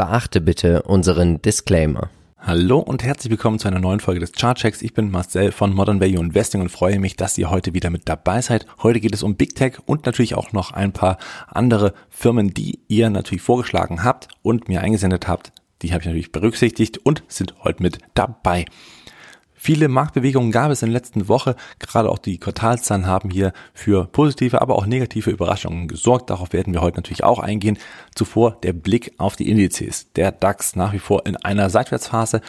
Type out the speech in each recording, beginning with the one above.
Beachte bitte unseren Disclaimer. Hallo und herzlich willkommen zu einer neuen Folge des Chartchecks. Ich bin Marcel von Modern Value Investing und freue mich, dass ihr heute wieder mit dabei seid. Heute geht es um Big Tech und natürlich auch noch ein paar andere Firmen, die ihr natürlich vorgeschlagen habt und mir eingesendet habt. Die habe ich natürlich berücksichtigt und sind heute mit dabei. Viele Marktbewegungen gab es in der letzten Woche. Gerade auch die Quartalszahlen haben hier für positive, aber auch negative Überraschungen gesorgt. Darauf werden wir heute natürlich auch eingehen. Zuvor der Blick auf die Indizes. Der DAX nach wie vor in einer Seitwärtsphase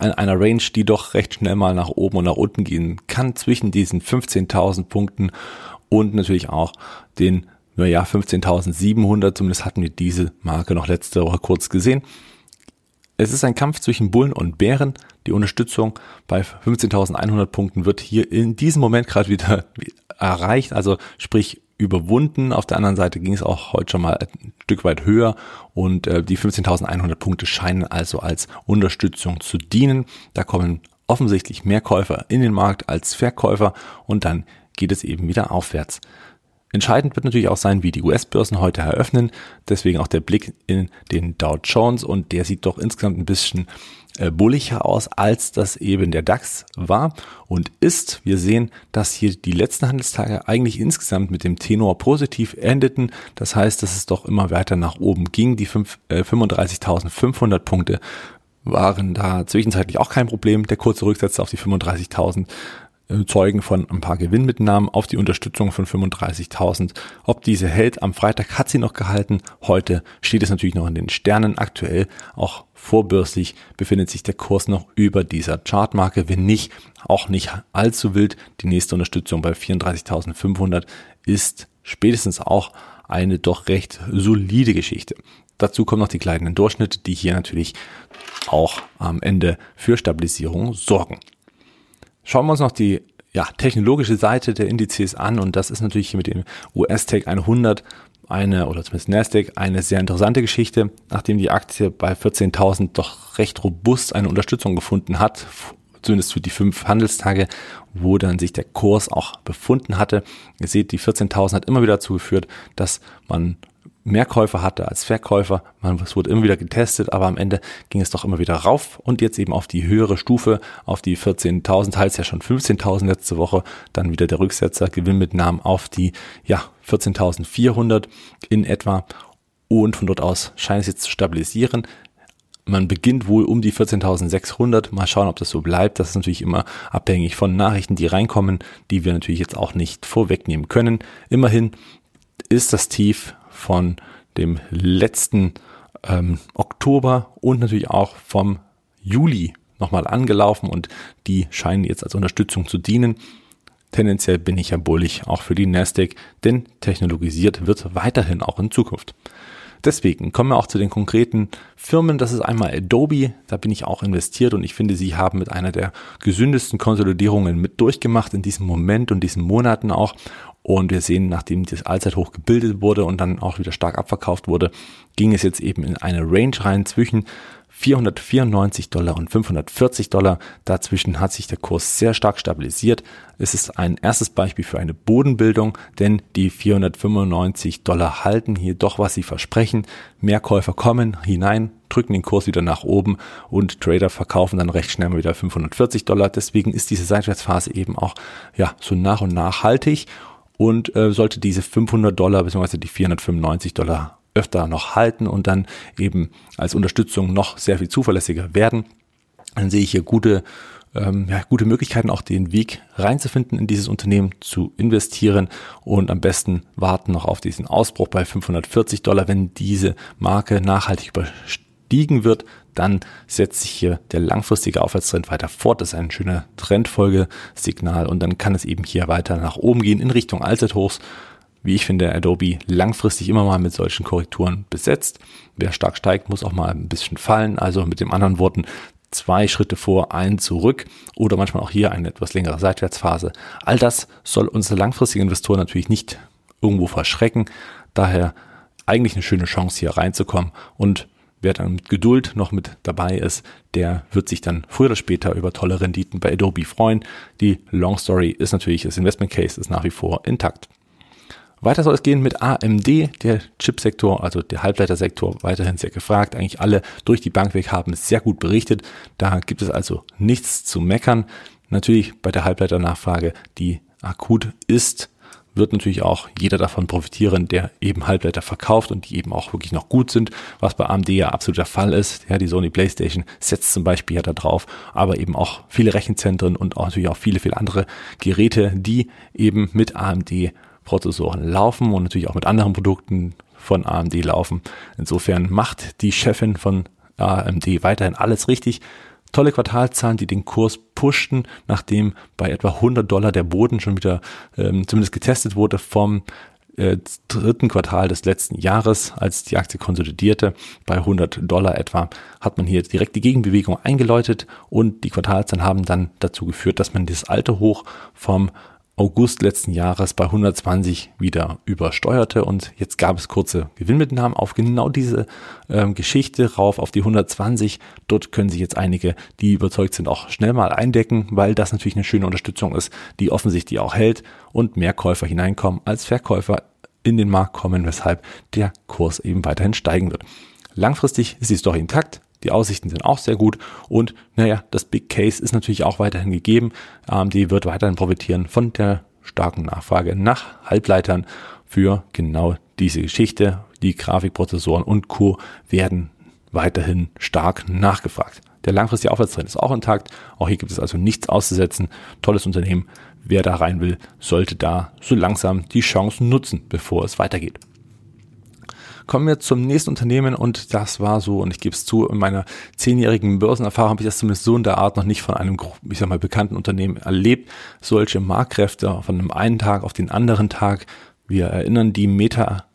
in einer Range, die doch recht schnell mal nach oben und nach unten gehen kann, zwischen diesen 15.000 Punkten und natürlich auch den, naja, 15.700, zumindest hatten wir diese Marke noch letzte Woche kurz gesehen. Es ist ein Kampf zwischen Bullen und Bären. Die Unterstützung bei 15.100 Punkten wird hier in diesem Moment gerade wieder erreicht, also sprich überwunden. Auf der anderen Seite ging es auch heute schon mal ein Stück weit höher und äh, die 15.100 Punkte scheinen also als Unterstützung zu dienen. Da kommen offensichtlich mehr Käufer in den Markt als Verkäufer und dann geht es eben wieder aufwärts. Entscheidend wird natürlich auch sein, wie die US-Börsen heute eröffnen. Deswegen auch der Blick in den Dow Jones und der sieht doch insgesamt ein bisschen äh, bulliger aus, als das eben der DAX war und ist. Wir sehen, dass hier die letzten Handelstage eigentlich insgesamt mit dem Tenor positiv endeten. Das heißt, dass es doch immer weiter nach oben ging. Die äh, 35.500 Punkte waren da zwischenzeitlich auch kein Problem. Der kurze Rücksetzer auf die 35.000 äh, Zeugen von ein paar Gewinnmitnahmen auf die Unterstützung von 35.000. Ob diese hält, am Freitag hat sie noch gehalten. Heute steht es natürlich noch in den Sternen. Aktuell auch vorbörslich befindet sich der Kurs noch über dieser Chartmarke. Wenn nicht, auch nicht allzu wild. Die nächste Unterstützung bei 34.500 ist spätestens auch eine doch recht solide Geschichte. Dazu kommen noch die kleinen Durchschnitte, die hier natürlich auch am Ende für Stabilisierung sorgen. Schauen wir uns noch die ja, technologische Seite der Indizes an und das ist natürlich mit dem US-Tech 100 eine, oder zumindest Nasdaq, eine sehr interessante Geschichte, nachdem die Aktie bei 14.000 doch recht robust eine Unterstützung gefunden hat, zumindest für die fünf Handelstage, wo dann sich der Kurs auch befunden hatte. Ihr seht, die 14.000 hat immer wieder dazu geführt, dass man mehr Käufer hatte als Verkäufer. Man, es wurde immer wieder getestet, aber am Ende ging es doch immer wieder rauf und jetzt eben auf die höhere Stufe, auf die 14.000, teils ja schon 15.000 letzte Woche, dann wieder der Rücksetzer, Gewinnmitnahmen auf die, ja, 14.400 in etwa und von dort aus scheint es jetzt zu stabilisieren. Man beginnt wohl um die 14.600. Mal schauen, ob das so bleibt. Das ist natürlich immer abhängig von Nachrichten, die reinkommen, die wir natürlich jetzt auch nicht vorwegnehmen können. Immerhin ist das Tief von dem letzten ähm, Oktober und natürlich auch vom Juli nochmal angelaufen und die scheinen jetzt als Unterstützung zu dienen. Tendenziell bin ich ja bullig auch für die Nasdaq, denn technologisiert wird weiterhin auch in Zukunft. Deswegen kommen wir auch zu den konkreten Firmen. Das ist einmal Adobe. Da bin ich auch investiert und ich finde, sie haben mit einer der gesündesten Konsolidierungen mit durchgemacht in diesem Moment und diesen Monaten auch. Und wir sehen, nachdem das Allzeithoch gebildet wurde und dann auch wieder stark abverkauft wurde, ging es jetzt eben in eine Range rein zwischen 494 Dollar und 540 Dollar. Dazwischen hat sich der Kurs sehr stark stabilisiert. Es ist ein erstes Beispiel für eine Bodenbildung, denn die 495 Dollar halten hier doch, was sie versprechen. Mehr Käufer kommen hinein, drücken den Kurs wieder nach oben und Trader verkaufen dann recht schnell mal wieder 540 Dollar. Deswegen ist diese Seitwärtsphase eben auch ja so nach und nach haltig und äh, sollte diese 500 Dollar bzw. die 495 Dollar öfter noch halten und dann eben als Unterstützung noch sehr viel zuverlässiger werden, dann sehe ich hier gute, ähm, ja, gute Möglichkeiten, auch den Weg reinzufinden in dieses Unternehmen zu investieren und am besten warten noch auf diesen Ausbruch bei 540 Dollar. Wenn diese Marke nachhaltig überstiegen wird, dann setzt sich hier der langfristige Aufwärtstrend weiter fort. Das ist ein schöner Trendfolgesignal und dann kann es eben hier weiter nach oben gehen in Richtung Allzeithochs wie ich finde, Adobe langfristig immer mal mit solchen Korrekturen besetzt. Wer stark steigt, muss auch mal ein bisschen fallen. Also mit den anderen Worten, zwei Schritte vor, ein zurück oder manchmal auch hier eine etwas längere Seitwärtsphase. All das soll unsere langfristigen Investoren natürlich nicht irgendwo verschrecken. Daher eigentlich eine schöne Chance hier reinzukommen und wer dann mit Geduld noch mit dabei ist, der wird sich dann früher oder später über tolle Renditen bei Adobe freuen. Die Long Story ist natürlich, das Investment Case ist nach wie vor intakt. Weiter soll es gehen mit AMD, der Chipsektor, also der Halbleitersektor, weiterhin sehr gefragt. Eigentlich alle durch die Bank weg haben sehr gut berichtet. Da gibt es also nichts zu meckern. Natürlich bei der Halbleiternachfrage, die akut ist, wird natürlich auch jeder davon profitieren, der eben Halbleiter verkauft und die eben auch wirklich noch gut sind, was bei AMD ja absolut der Fall ist. Ja, die Sony PlayStation setzt zum Beispiel ja da drauf, aber eben auch viele Rechenzentren und auch natürlich auch viele, viele andere Geräte, die eben mit AMD Prozessoren laufen und natürlich auch mit anderen Produkten von AMD laufen. Insofern macht die Chefin von AMD weiterhin alles richtig. Tolle Quartalzahlen, die den Kurs pushten, nachdem bei etwa 100 Dollar der Boden schon wieder ähm, zumindest getestet wurde vom äh, dritten Quartal des letzten Jahres, als die Aktie konsolidierte, bei 100 Dollar etwa, hat man hier direkt die Gegenbewegung eingeläutet und die Quartalzahlen haben dann dazu geführt, dass man das alte Hoch vom August letzten Jahres bei 120 wieder übersteuerte und jetzt gab es kurze Gewinnmitnahmen auf genau diese ähm, Geschichte rauf auf die 120. Dort können sich jetzt einige, die überzeugt sind, auch schnell mal eindecken, weil das natürlich eine schöne Unterstützung ist, die offensichtlich auch hält und mehr Käufer hineinkommen als Verkäufer in den Markt kommen, weshalb der Kurs eben weiterhin steigen wird. Langfristig ist die Story intakt. Die Aussichten sind auch sehr gut und naja, das Big Case ist natürlich auch weiterhin gegeben. AMD wird weiterhin profitieren von der starken Nachfrage nach Halbleitern für genau diese Geschichte. Die Grafikprozessoren und Co. werden weiterhin stark nachgefragt. Der langfristige Aufwärtstrend ist auch intakt. Auch hier gibt es also nichts auszusetzen. Tolles Unternehmen. Wer da rein will, sollte da so langsam die Chancen nutzen, bevor es weitergeht. Kommen wir zum nächsten Unternehmen und das war so, und ich gebe es zu, in meiner zehnjährigen Börsenerfahrung habe ich das zumindest so in der Art noch nicht von einem, ich sag mal, bekannten Unternehmen erlebt. Solche Marktkräfte von einem einen Tag auf den anderen Tag. Wir erinnern die Meta,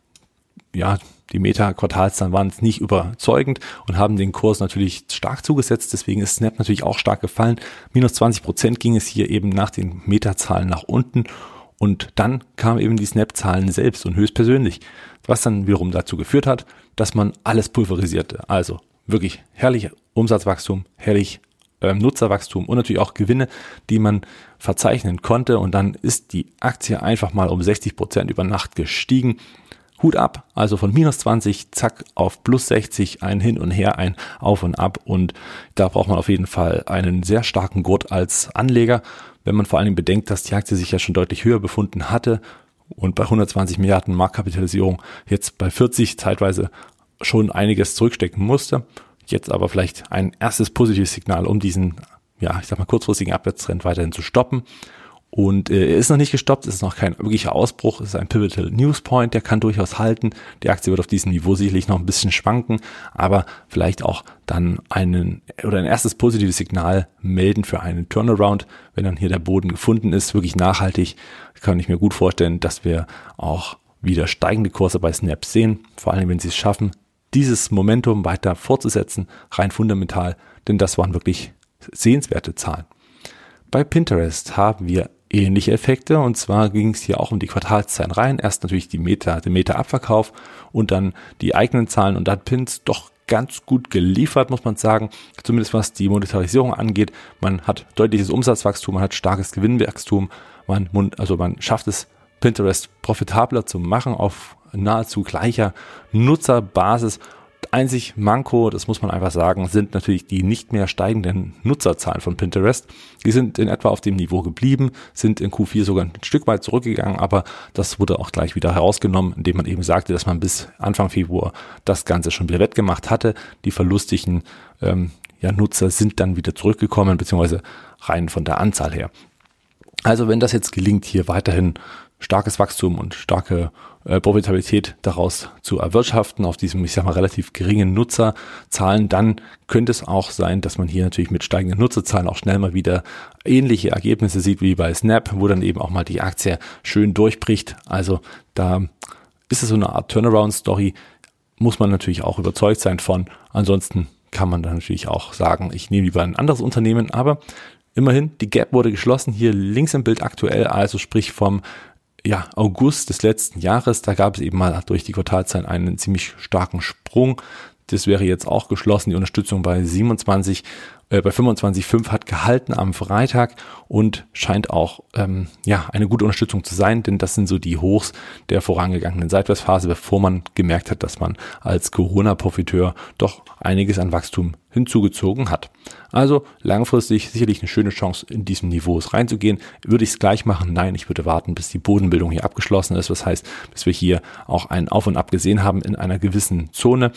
ja, die Meta-Quartalszahlen waren jetzt nicht überzeugend und haben den Kurs natürlich stark zugesetzt. Deswegen ist Snap natürlich auch stark gefallen. Minus 20 Prozent ging es hier eben nach den Meta-Zahlen nach unten. Und dann kamen eben die Snap-Zahlen selbst und höchstpersönlich was dann wiederum dazu geführt hat, dass man alles pulverisierte. Also wirklich herrlich Umsatzwachstum, herrlich ähm, Nutzerwachstum und natürlich auch Gewinne, die man verzeichnen konnte. Und dann ist die Aktie einfach mal um 60 Prozent über Nacht gestiegen. Hut ab, also von minus 20, zack, auf plus 60, ein Hin und Her, ein Auf und Ab. Und da braucht man auf jeden Fall einen sehr starken Gurt als Anleger, wenn man vor allen Dingen bedenkt, dass die Aktie sich ja schon deutlich höher befunden hatte und bei 120 Milliarden Marktkapitalisierung jetzt bei 40 zeitweise schon einiges zurückstecken musste. Jetzt aber vielleicht ein erstes positives Signal, um diesen, ja, ich sag mal, kurzfristigen Abwärtstrend weiterhin zu stoppen. Und äh, er ist noch nicht gestoppt, es ist noch kein wirklicher Ausbruch, es ist ein Pivotal News Point, der kann durchaus halten. Die Aktie wird auf diesem Niveau sicherlich noch ein bisschen schwanken, aber vielleicht auch dann einen oder ein erstes positives Signal melden für einen Turnaround, wenn dann hier der Boden gefunden ist, wirklich nachhaltig, kann ich mir gut vorstellen, dass wir auch wieder steigende Kurse bei Snap sehen, vor allem wenn sie es schaffen, dieses Momentum weiter fortzusetzen, rein fundamental, denn das waren wirklich sehenswerte Zahlen. Bei Pinterest haben wir ähnliche Effekte. Und zwar ging es hier auch um die Quartalszahlen rein. Erst natürlich die Meta, den Meta-Abverkauf und dann die eigenen Zahlen. Und da hat Pins doch ganz gut geliefert, muss man sagen. Zumindest was die Monetarisierung angeht. Man hat deutliches Umsatzwachstum, man hat starkes Gewinnwachstum. Man, also man schafft es, Pinterest profitabler zu machen auf nahezu gleicher Nutzerbasis Einzig Manko, das muss man einfach sagen, sind natürlich die nicht mehr steigenden Nutzerzahlen von Pinterest. Die sind in etwa auf dem Niveau geblieben, sind in Q4 sogar ein Stück weit zurückgegangen, aber das wurde auch gleich wieder herausgenommen, indem man eben sagte, dass man bis Anfang Februar das Ganze schon wieder wettgemacht hatte. Die verlustigen ähm, ja, Nutzer sind dann wieder zurückgekommen, beziehungsweise rein von der Anzahl her. Also wenn das jetzt gelingt, hier weiterhin starkes Wachstum und starke äh, Profitabilität daraus zu erwirtschaften auf diesem, ich sag mal, relativ geringen Nutzerzahlen, dann könnte es auch sein, dass man hier natürlich mit steigenden Nutzerzahlen auch schnell mal wieder ähnliche Ergebnisse sieht wie bei Snap, wo dann eben auch mal die Aktie schön durchbricht. Also da ist es so eine Art Turnaround-Story, muss man natürlich auch überzeugt sein von. Ansonsten kann man dann natürlich auch sagen, ich nehme lieber ein anderes Unternehmen, aber immerhin, die Gap wurde geschlossen, hier links im Bild aktuell, also sprich vom ja, August des letzten Jahres, da gab es eben mal durch die Quartalzahlen einen ziemlich starken Sprung. Das wäre jetzt auch geschlossen. Die Unterstützung bei 27, äh, bei 25,5 hat gehalten am Freitag und scheint auch ähm, ja eine gute Unterstützung zu sein, denn das sind so die Hochs der vorangegangenen Seitwärtsphase, bevor man gemerkt hat, dass man als Corona-Profiteur doch einiges an Wachstum hinzugezogen hat. Also langfristig sicherlich eine schöne Chance, in diesem Niveau reinzugehen. Würde ich es gleich machen? Nein, ich würde warten, bis die Bodenbildung hier abgeschlossen ist. Was heißt, bis wir hier auch ein Auf und Ab gesehen haben in einer gewissen Zone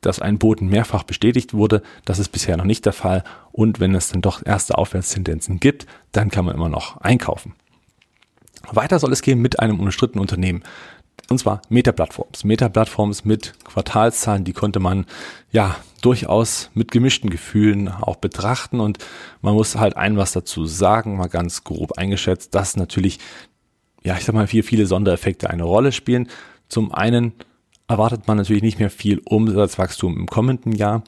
dass ein Boden mehrfach bestätigt wurde. Das ist bisher noch nicht der Fall. Und wenn es dann doch erste Aufwärtstendenzen gibt, dann kann man immer noch einkaufen. Weiter soll es gehen mit einem umstrittenen Unternehmen. Und zwar Meta-Plattforms. Meta-Plattforms mit Quartalszahlen, die konnte man ja durchaus mit gemischten Gefühlen auch betrachten. Und man muss halt ein was dazu sagen, mal ganz grob eingeschätzt, dass natürlich, ja, ich sag mal, hier viele Sondereffekte eine Rolle spielen. Zum einen erwartet man natürlich nicht mehr viel Umsatzwachstum im kommenden Jahr.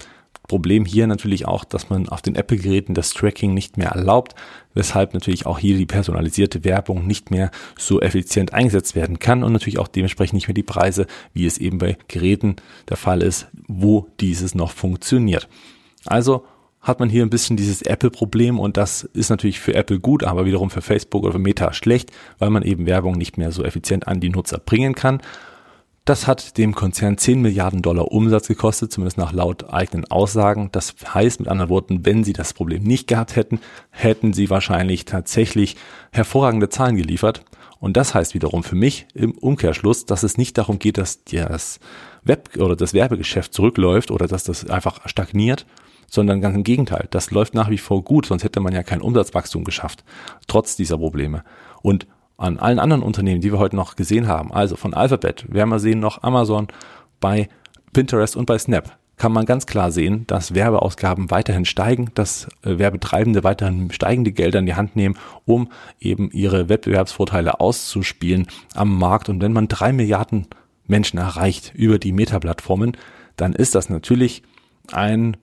Problem hier natürlich auch, dass man auf den Apple-Geräten das Tracking nicht mehr erlaubt, weshalb natürlich auch hier die personalisierte Werbung nicht mehr so effizient eingesetzt werden kann und natürlich auch dementsprechend nicht mehr die Preise, wie es eben bei Geräten der Fall ist, wo dieses noch funktioniert. Also hat man hier ein bisschen dieses Apple-Problem und das ist natürlich für Apple gut, aber wiederum für Facebook oder für Meta schlecht, weil man eben Werbung nicht mehr so effizient an die Nutzer bringen kann. Das hat dem Konzern 10 Milliarden Dollar Umsatz gekostet, zumindest nach laut eigenen Aussagen. Das heißt mit anderen Worten, wenn sie das Problem nicht gehabt hätten, hätten sie wahrscheinlich tatsächlich hervorragende Zahlen geliefert. Und das heißt wiederum für mich im Umkehrschluss, dass es nicht darum geht, dass das Web- oder das Werbegeschäft zurückläuft oder dass das einfach stagniert, sondern ganz im Gegenteil. Das läuft nach wie vor gut, sonst hätte man ja kein Umsatzwachstum geschafft, trotz dieser Probleme. Und an allen anderen Unternehmen, die wir heute noch gesehen haben, also von Alphabet, werden wir sehen noch Amazon, bei Pinterest und bei Snap, kann man ganz klar sehen, dass Werbeausgaben weiterhin steigen, dass äh, Werbetreibende weiterhin steigende Gelder in die Hand nehmen, um eben ihre Wettbewerbsvorteile auszuspielen am Markt. Und wenn man drei Milliarden Menschen erreicht über die Meta-Plattformen, dann ist das natürlich ein,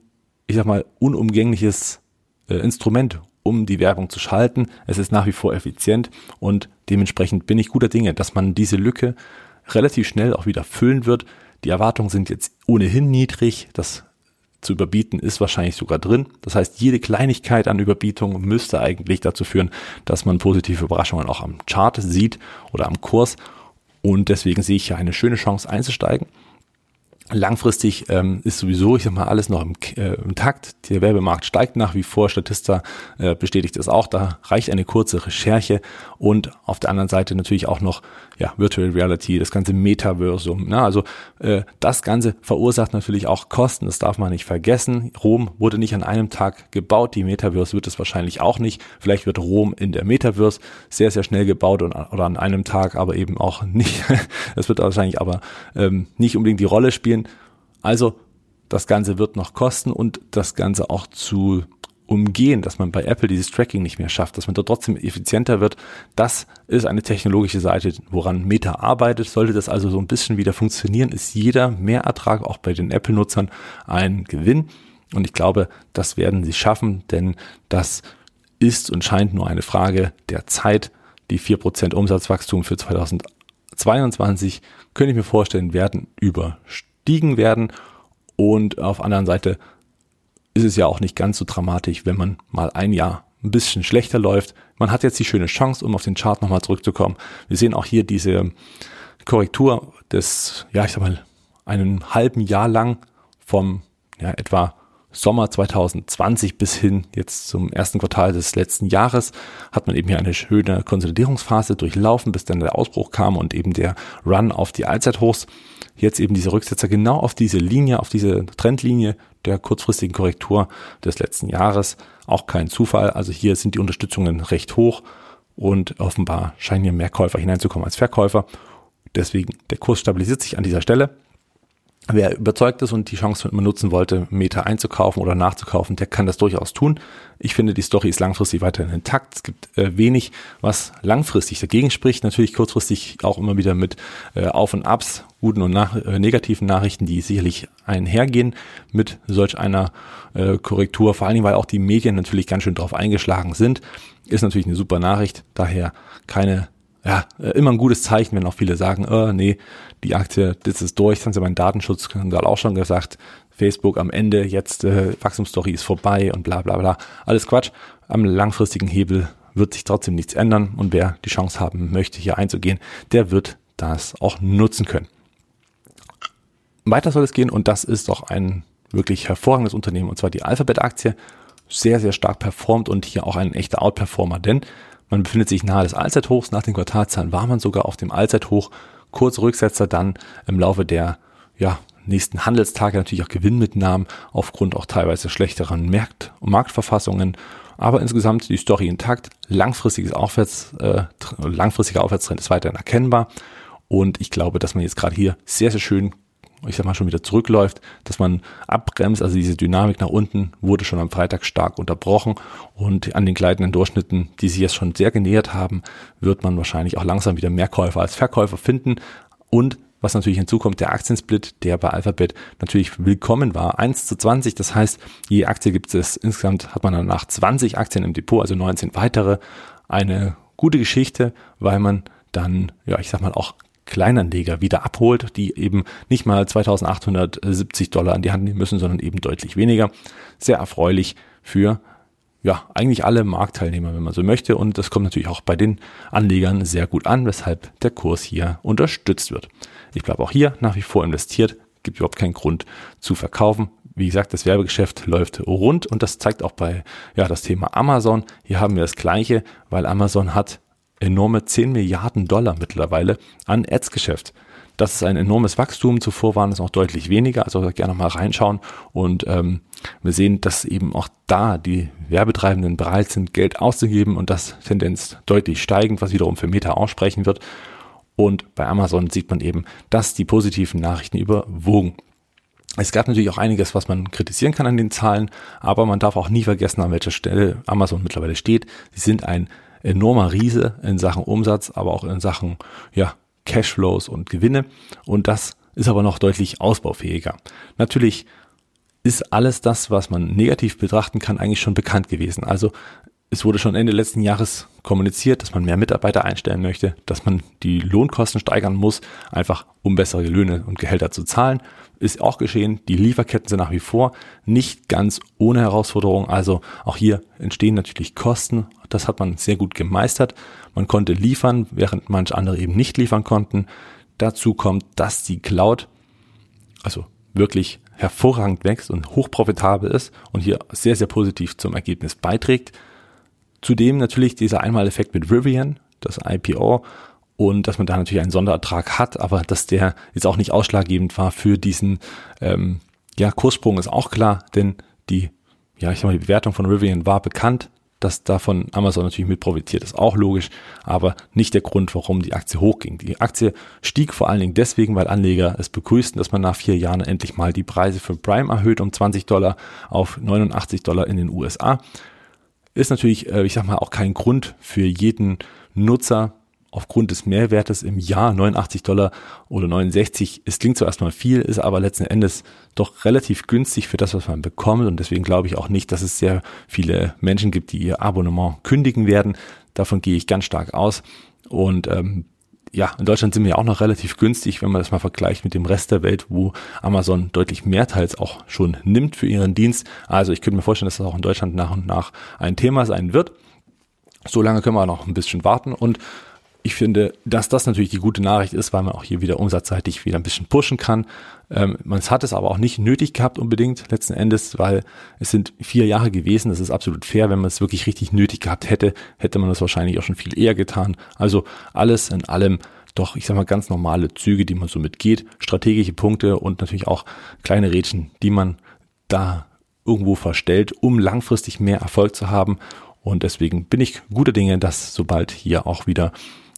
ich sag mal, unumgängliches äh, Instrument, um die Werbung zu schalten. Es ist nach wie vor effizient und dementsprechend bin ich guter Dinge, dass man diese Lücke relativ schnell auch wieder füllen wird. Die Erwartungen sind jetzt ohnehin niedrig. Das zu überbieten ist wahrscheinlich sogar drin. Das heißt, jede Kleinigkeit an Überbietung müsste eigentlich dazu führen, dass man positive Überraschungen auch am Chart sieht oder am Kurs. Und deswegen sehe ich hier eine schöne Chance einzusteigen. Langfristig ähm, ist sowieso, ich sag mal, alles noch im, äh, im Takt. Der Werbemarkt steigt nach wie vor. Statista äh, bestätigt das auch. Da reicht eine kurze Recherche und auf der anderen Seite natürlich auch noch ja, Virtual Reality, das ganze Metaversum. Ne? Also äh, das Ganze verursacht natürlich auch Kosten. Das darf man nicht vergessen. Rom wurde nicht an einem Tag gebaut. Die Metaverse wird es wahrscheinlich auch nicht. Vielleicht wird Rom in der Metaverse sehr, sehr schnell gebaut und, oder an einem Tag, aber eben auch nicht. Das wird wahrscheinlich aber ähm, nicht unbedingt die Rolle spielen also das Ganze wird noch kosten und das Ganze auch zu umgehen, dass man bei Apple dieses Tracking nicht mehr schafft, dass man dort trotzdem effizienter wird. Das ist eine technologische Seite, woran Meta arbeitet. Sollte das also so ein bisschen wieder funktionieren, ist jeder Mehrertrag auch bei den Apple-Nutzern ein Gewinn. Und ich glaube, das werden sie schaffen, denn das ist und scheint nur eine Frage der Zeit. Die 4% Umsatzwachstum für 2022 könnte ich mir vorstellen, werden überstehen gestiegen werden. Und auf anderen Seite ist es ja auch nicht ganz so dramatisch, wenn man mal ein Jahr ein bisschen schlechter läuft. Man hat jetzt die schöne Chance, um auf den Chart nochmal zurückzukommen. Wir sehen auch hier diese Korrektur des, ja, ich sag mal, einen halben Jahr lang vom ja, etwa Sommer 2020 bis hin jetzt zum ersten Quartal des letzten Jahres hat man eben hier eine schöne Konsolidierungsphase durchlaufen, bis dann der Ausbruch kam und eben der Run auf die Allzeithochs. Jetzt eben diese Rücksetzer genau auf diese Linie, auf diese Trendlinie der kurzfristigen Korrektur des letzten Jahres. Auch kein Zufall. Also hier sind die Unterstützungen recht hoch und offenbar scheinen hier mehr Käufer hineinzukommen als Verkäufer. Deswegen der Kurs stabilisiert sich an dieser Stelle. Wer überzeugt ist und die Chance immer nutzen wollte, Meta einzukaufen oder nachzukaufen, der kann das durchaus tun. Ich finde, die Story ist langfristig weiterhin intakt. Es gibt äh, wenig, was langfristig dagegen spricht. Natürlich kurzfristig auch immer wieder mit äh, Auf und Abs, guten und nach, äh, negativen Nachrichten, die sicherlich einhergehen mit solch einer äh, Korrektur. Vor allen Dingen, weil auch die Medien natürlich ganz schön drauf eingeschlagen sind. Ist natürlich eine super Nachricht. Daher keine ja, äh, immer ein gutes Zeichen, wenn auch viele sagen, oh, nee, die Aktie, das ist durch, das haben sie beim Datenschutzskandal auch schon gesagt, Facebook am Ende, jetzt äh, Wachstumsstory ist vorbei und bla bla bla. Alles Quatsch. Am langfristigen Hebel wird sich trotzdem nichts ändern und wer die Chance haben möchte, hier einzugehen, der wird das auch nutzen können. Weiter soll es gehen und das ist doch ein wirklich hervorragendes Unternehmen und zwar die Alphabet-Aktie. Sehr, sehr stark performt und hier auch ein echter Outperformer, denn man befindet sich nahe des Allzeithochs. Nach den Quartalzahlen war man sogar auf dem Allzeithoch. Kurz Rücksetzer dann im Laufe der ja, nächsten Handelstage natürlich auch Gewinnmitnahmen aufgrund auch teilweise schlechteren Markt- und Marktverfassungen. Aber insgesamt die Story intakt. Langfristiges Aufwärts, äh, langfristiger Aufwärtstrend ist weiterhin erkennbar. Und ich glaube, dass man jetzt gerade hier sehr, sehr schön ich sag mal, schon wieder zurückläuft, dass man abbremst. Also diese Dynamik nach unten wurde schon am Freitag stark unterbrochen und an den gleitenden Durchschnitten, die sich jetzt schon sehr genähert haben, wird man wahrscheinlich auch langsam wieder mehr Käufer als Verkäufer finden. Und was natürlich hinzukommt, der Aktiensplit, der bei Alphabet natürlich willkommen war. 1 zu 20, das heißt, je Aktie gibt es, insgesamt hat man danach 20 Aktien im Depot, also 19 weitere. Eine gute Geschichte, weil man dann, ja, ich sag mal, auch Kleinanleger wieder abholt, die eben nicht mal 2870 Dollar an die Hand nehmen müssen, sondern eben deutlich weniger. Sehr erfreulich für ja, eigentlich alle Marktteilnehmer, wenn man so möchte. Und das kommt natürlich auch bei den Anlegern sehr gut an, weshalb der Kurs hier unterstützt wird. Ich bleibe auch hier nach wie vor investiert, gibt überhaupt keinen Grund zu verkaufen. Wie gesagt, das Werbegeschäft läuft rund und das zeigt auch bei ja, das Thema Amazon. Hier haben wir das Gleiche, weil Amazon hat enorme 10 Milliarden Dollar mittlerweile an Ads-Geschäft. Das ist ein enormes Wachstum. Zuvor waren es noch deutlich weniger. Also gerne mal reinschauen. Und ähm, wir sehen, dass eben auch da die Werbetreibenden bereit sind, Geld auszugeben und das Tendenz deutlich steigend, was wiederum für Meta aussprechen wird. Und bei Amazon sieht man eben, dass die positiven Nachrichten überwogen. Es gab natürlich auch einiges, was man kritisieren kann an den Zahlen, aber man darf auch nie vergessen, an welcher Stelle Amazon mittlerweile steht. Sie sind ein enormer Riese in Sachen Umsatz, aber auch in Sachen ja, Cashflows und Gewinne. Und das ist aber noch deutlich ausbaufähiger. Natürlich ist alles das, was man negativ betrachten kann, eigentlich schon bekannt gewesen. Also es wurde schon Ende letzten Jahres kommuniziert, dass man mehr Mitarbeiter einstellen möchte, dass man die Lohnkosten steigern muss, einfach um bessere Löhne und Gehälter zu zahlen. Ist auch geschehen. Die Lieferketten sind nach wie vor nicht ganz ohne Herausforderung. Also auch hier entstehen natürlich Kosten. Das hat man sehr gut gemeistert. Man konnte liefern, während manche andere eben nicht liefern konnten. Dazu kommt, dass die Cloud, also wirklich hervorragend wächst und hochprofitabel ist und hier sehr, sehr positiv zum Ergebnis beiträgt. Zudem natürlich dieser Einmaleffekt mit Rivian, das IPO, und dass man da natürlich einen Sonderertrag hat, aber dass der jetzt auch nicht ausschlaggebend war für diesen ähm, ja, Kurssprung ist auch klar, denn die, ja, ich sag mal, die Bewertung von Rivian war bekannt, dass davon Amazon natürlich mit profitiert, ist auch logisch, aber nicht der Grund, warum die Aktie hochging. Die Aktie stieg vor allen Dingen deswegen, weil Anleger es begrüßten, dass man nach vier Jahren endlich mal die Preise für Prime erhöht um 20 Dollar auf 89 Dollar in den USA ist natürlich, äh, ich sag mal, auch kein Grund für jeden Nutzer aufgrund des Mehrwertes im Jahr 89 Dollar oder 69. Es klingt zwar erstmal viel, ist aber letzten Endes doch relativ günstig für das, was man bekommt. Und deswegen glaube ich auch nicht, dass es sehr viele Menschen gibt, die ihr Abonnement kündigen werden. Davon gehe ich ganz stark aus. Und ähm, ja, in Deutschland sind wir ja auch noch relativ günstig, wenn man das mal vergleicht mit dem Rest der Welt, wo Amazon deutlich mehr teils auch schon nimmt für ihren Dienst. Also ich könnte mir vorstellen, dass das auch in Deutschland nach und nach ein Thema sein wird. So lange können wir noch ein bisschen warten und ich finde, dass das natürlich die gute Nachricht ist, weil man auch hier wieder umsatzseitig wieder ein bisschen pushen kann. Ähm, man hat es aber auch nicht nötig gehabt unbedingt letzten Endes, weil es sind vier Jahre gewesen. Das ist absolut fair. Wenn man es wirklich richtig nötig gehabt hätte, hätte man das wahrscheinlich auch schon viel eher getan. Also alles in allem doch, ich sag mal, ganz normale Züge, die man so mitgeht, strategische Punkte und natürlich auch kleine Rädchen, die man da irgendwo verstellt, um langfristig mehr Erfolg zu haben. Und deswegen bin ich guter Dinge, dass sobald hier auch wieder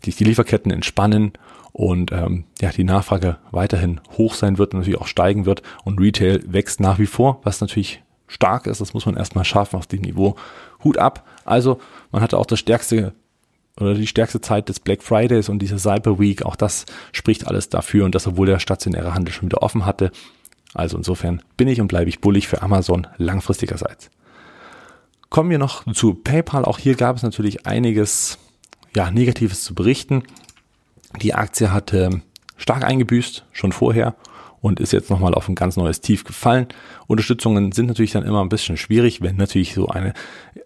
sich die Lieferketten entspannen und ähm, ja, die Nachfrage weiterhin hoch sein wird und natürlich auch steigen wird und Retail wächst nach wie vor, was natürlich stark ist, das muss man erstmal schaffen auf dem Niveau. Hut ab. Also man hatte auch das stärkste oder die stärkste Zeit des Black Fridays und diese Cyber Week, auch das spricht alles dafür und das, obwohl der stationäre Handel schon wieder offen hatte. Also insofern bin ich und bleibe ich bullig für Amazon langfristigerseits. Kommen wir noch zu PayPal. Auch hier gab es natürlich einiges ja, Negatives zu berichten. Die Aktie hatte stark eingebüßt, schon vorher und ist jetzt nochmal auf ein ganz neues Tief gefallen. Unterstützungen sind natürlich dann immer ein bisschen schwierig, wenn natürlich so eine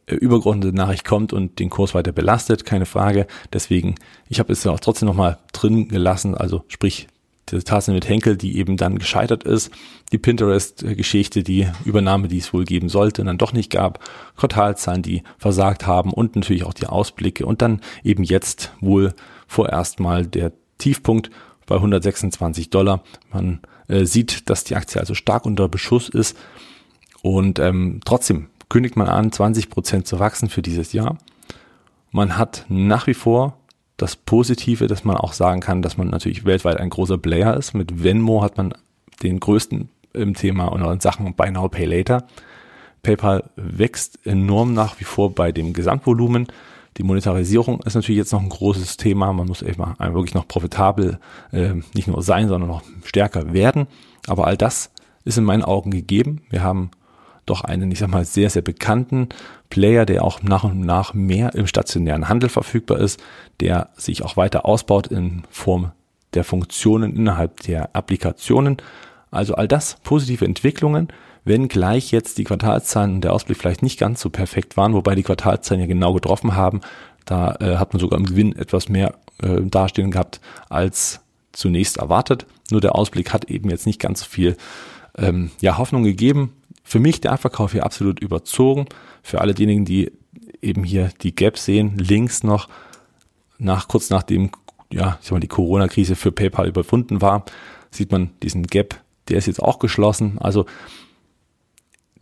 äh, übergeordnete Nachricht kommt und den Kurs weiter belastet, keine Frage. Deswegen, ich habe es ja auch trotzdem nochmal drin gelassen, also sprich die Tasse mit Henkel, die eben dann gescheitert ist, die Pinterest-Geschichte, die Übernahme, die es wohl geben sollte, dann doch nicht gab, Quartalzahlen, die versagt haben und natürlich auch die Ausblicke und dann eben jetzt wohl vorerst mal der Tiefpunkt bei 126 Dollar. Man äh, sieht, dass die Aktie also stark unter Beschuss ist und ähm, trotzdem kündigt man an, 20 Prozent zu wachsen für dieses Jahr. Man hat nach wie vor das Positive, dass man auch sagen kann, dass man natürlich weltweit ein großer Player ist. Mit Venmo hat man den größten im Thema und in Sachen Buy Now, Pay Later. PayPal wächst enorm nach wie vor bei dem Gesamtvolumen. Die Monetarisierung ist natürlich jetzt noch ein großes Thema. Man muss mal wirklich noch profitabel äh, nicht nur sein, sondern noch stärker werden. Aber all das ist in meinen Augen gegeben. Wir haben doch einen, ich sag mal, sehr, sehr bekannten Player, der auch nach und nach mehr im stationären Handel verfügbar ist, der sich auch weiter ausbaut in Form der Funktionen innerhalb der Applikationen. Also all das positive Entwicklungen, wenn gleich jetzt die Quartalszahlen und der Ausblick vielleicht nicht ganz so perfekt waren, wobei die Quartalszahlen ja genau getroffen haben. Da äh, hat man sogar im Gewinn etwas mehr äh, dastehen gehabt als zunächst erwartet. Nur der Ausblick hat eben jetzt nicht ganz so viel ähm, ja, Hoffnung gegeben. Für mich der Abverkauf hier absolut überzogen. Für alle diejenigen, die eben hier die Gap sehen, links noch nach kurz nachdem ja, ich sag mal, die Corona-Krise für PayPal überwunden war, sieht man diesen Gap, der ist jetzt auch geschlossen. Also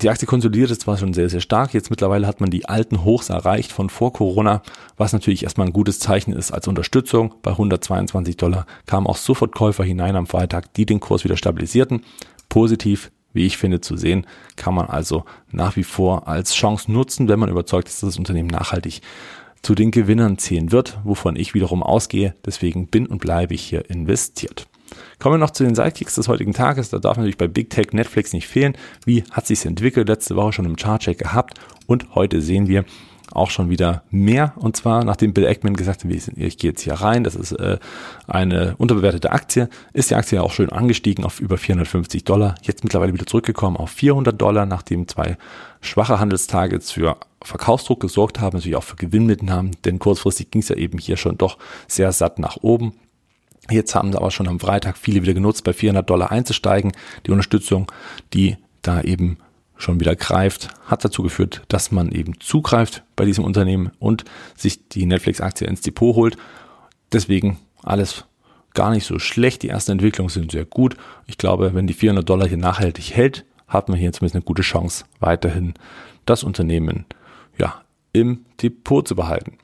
die Aktie konsolidiert ist zwar schon sehr, sehr stark. Jetzt mittlerweile hat man die alten Hochs erreicht von vor Corona, was natürlich erstmal ein gutes Zeichen ist als Unterstützung. Bei 122 Dollar kamen auch sofort Käufer hinein am Freitag, die den Kurs wieder stabilisierten. Positiv, wie ich finde, zu sehen, kann man also nach wie vor als Chance nutzen, wenn man überzeugt ist, dass das Unternehmen nachhaltig zu den Gewinnern zählen wird, wovon ich wiederum ausgehe. Deswegen bin und bleibe ich hier investiert. Kommen wir noch zu den Sidekicks des heutigen Tages. Da darf natürlich bei Big Tech Netflix nicht fehlen. Wie hat sich's entwickelt? Letzte Woche schon im Chartcheck gehabt und heute sehen wir auch schon wieder mehr. Und zwar, nachdem Bill Eckman gesagt hat, ich gehe jetzt hier rein, das ist äh, eine unterbewertete Aktie, ist die Aktie auch schön angestiegen auf über 450 Dollar. Jetzt mittlerweile wieder zurückgekommen auf 400 Dollar, nachdem zwei schwache Handelstage für Verkaufsdruck gesorgt haben, natürlich auch für Gewinnmitnahmen, denn kurzfristig ging es ja eben hier schon doch sehr satt nach oben. Jetzt haben sie aber schon am Freitag viele wieder genutzt, bei 400 Dollar einzusteigen. Die Unterstützung, die da eben schon wieder greift, hat dazu geführt, dass man eben zugreift bei diesem Unternehmen und sich die Netflix-Aktie ins Depot holt. Deswegen alles gar nicht so schlecht. Die ersten Entwicklungen sind sehr gut. Ich glaube, wenn die 400 Dollar hier nachhaltig hält, hat man hier zumindest eine gute Chance, weiterhin das Unternehmen ja, im Depot zu behalten.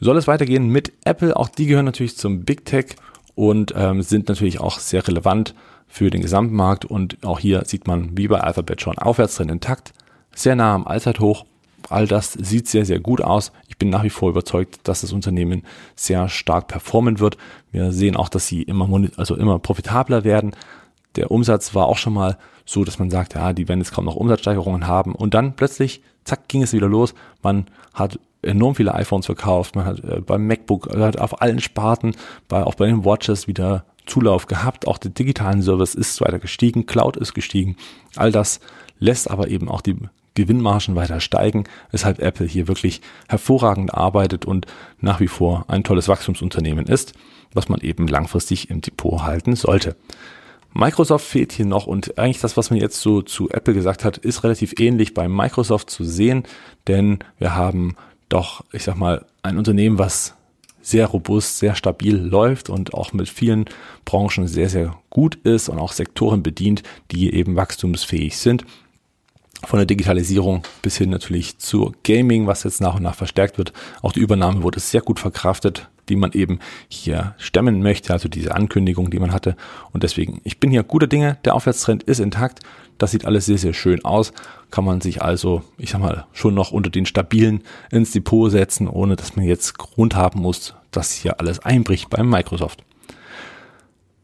Soll es weitergehen mit Apple? Auch die gehören natürlich zum Big Tech und ähm, sind natürlich auch sehr relevant für den Gesamtmarkt. Und auch hier sieht man, wie bei Alphabet schon, Aufwärtstrend intakt, sehr nah am Allzeithoch. All das sieht sehr, sehr gut aus. Ich bin nach wie vor überzeugt, dass das Unternehmen sehr stark performen wird. Wir sehen auch, dass sie immer, also immer profitabler werden. Der Umsatz war auch schon mal so, dass man sagt, ja, die werden jetzt kaum noch Umsatzsteigerungen haben. Und dann plötzlich, zack, ging es wieder los. Man hat enorm viele iPhones verkauft. Man hat äh, beim MacBook, hat auf allen Sparten, bei, auch bei den Watches wieder Zulauf gehabt. Auch der digitalen Service ist weiter gestiegen, Cloud ist gestiegen. All das lässt aber eben auch die Gewinnmargen weiter steigen, weshalb Apple hier wirklich hervorragend arbeitet und nach wie vor ein tolles Wachstumsunternehmen ist, was man eben langfristig im Depot halten sollte. Microsoft fehlt hier noch und eigentlich das, was man jetzt so zu Apple gesagt hat, ist relativ ähnlich bei Microsoft zu sehen, denn wir haben doch, ich sag mal, ein Unternehmen, was sehr robust, sehr stabil läuft und auch mit vielen Branchen sehr, sehr gut ist und auch Sektoren bedient, die eben wachstumsfähig sind. Von der Digitalisierung bis hin natürlich zu Gaming, was jetzt nach und nach verstärkt wird. Auch die Übernahme wurde sehr gut verkraftet, die man eben hier stemmen möchte, also diese Ankündigung, die man hatte. Und deswegen, ich bin hier guter Dinge, der Aufwärtstrend ist intakt. Das sieht alles sehr, sehr schön aus. Kann man sich also, ich sag mal, schon noch unter den stabilen ins Depot setzen, ohne dass man jetzt Grund haben muss, dass hier alles einbricht beim Microsoft.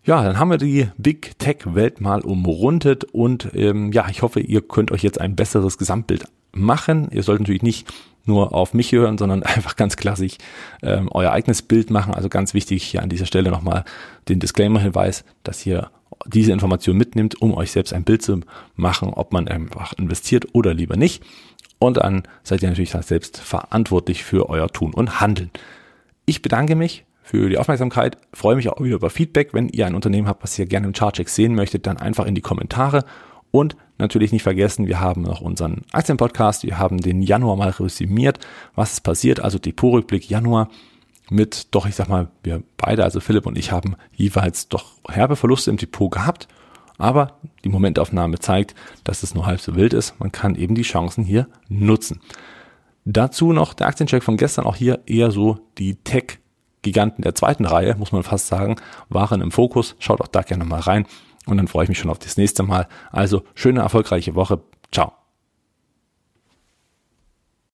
Ja, dann haben wir die Big Tech Welt mal umrundet und ähm, ja, ich hoffe, ihr könnt euch jetzt ein besseres Gesamtbild machen. Ihr sollt natürlich nicht nur auf mich hören, sondern einfach ganz klassisch ähm, euer eigenes Bild machen. Also ganz wichtig hier an dieser Stelle nochmal den Disclaimer-Hinweis, dass ihr diese Information mitnimmt, um euch selbst ein Bild zu machen, ob man einfach investiert oder lieber nicht. Und dann seid ihr natürlich selbst verantwortlich für euer Tun und Handeln. Ich bedanke mich für die Aufmerksamkeit, freue mich auch wieder über Feedback. Wenn ihr ein Unternehmen habt, was ihr gerne im Chartcheck sehen möchtet, dann einfach in die Kommentare und natürlich nicht vergessen, wir haben noch unseren Aktienpodcast. Wir haben den Januar mal resümiert, was ist passiert. Also Depotrückblick Januar mit, doch ich sag mal, wir beide, also Philipp und ich haben jeweils doch herbe Verluste im Depot gehabt. Aber die Momentaufnahme zeigt, dass es nur halb so wild ist. Man kann eben die Chancen hier nutzen. Dazu noch der Aktiencheck von gestern, auch hier eher so die Tech-Giganten der zweiten Reihe, muss man fast sagen, waren im Fokus. Schaut auch da gerne mal rein. Und dann freue ich mich schon auf das nächste Mal. Also schöne, erfolgreiche Woche. Ciao.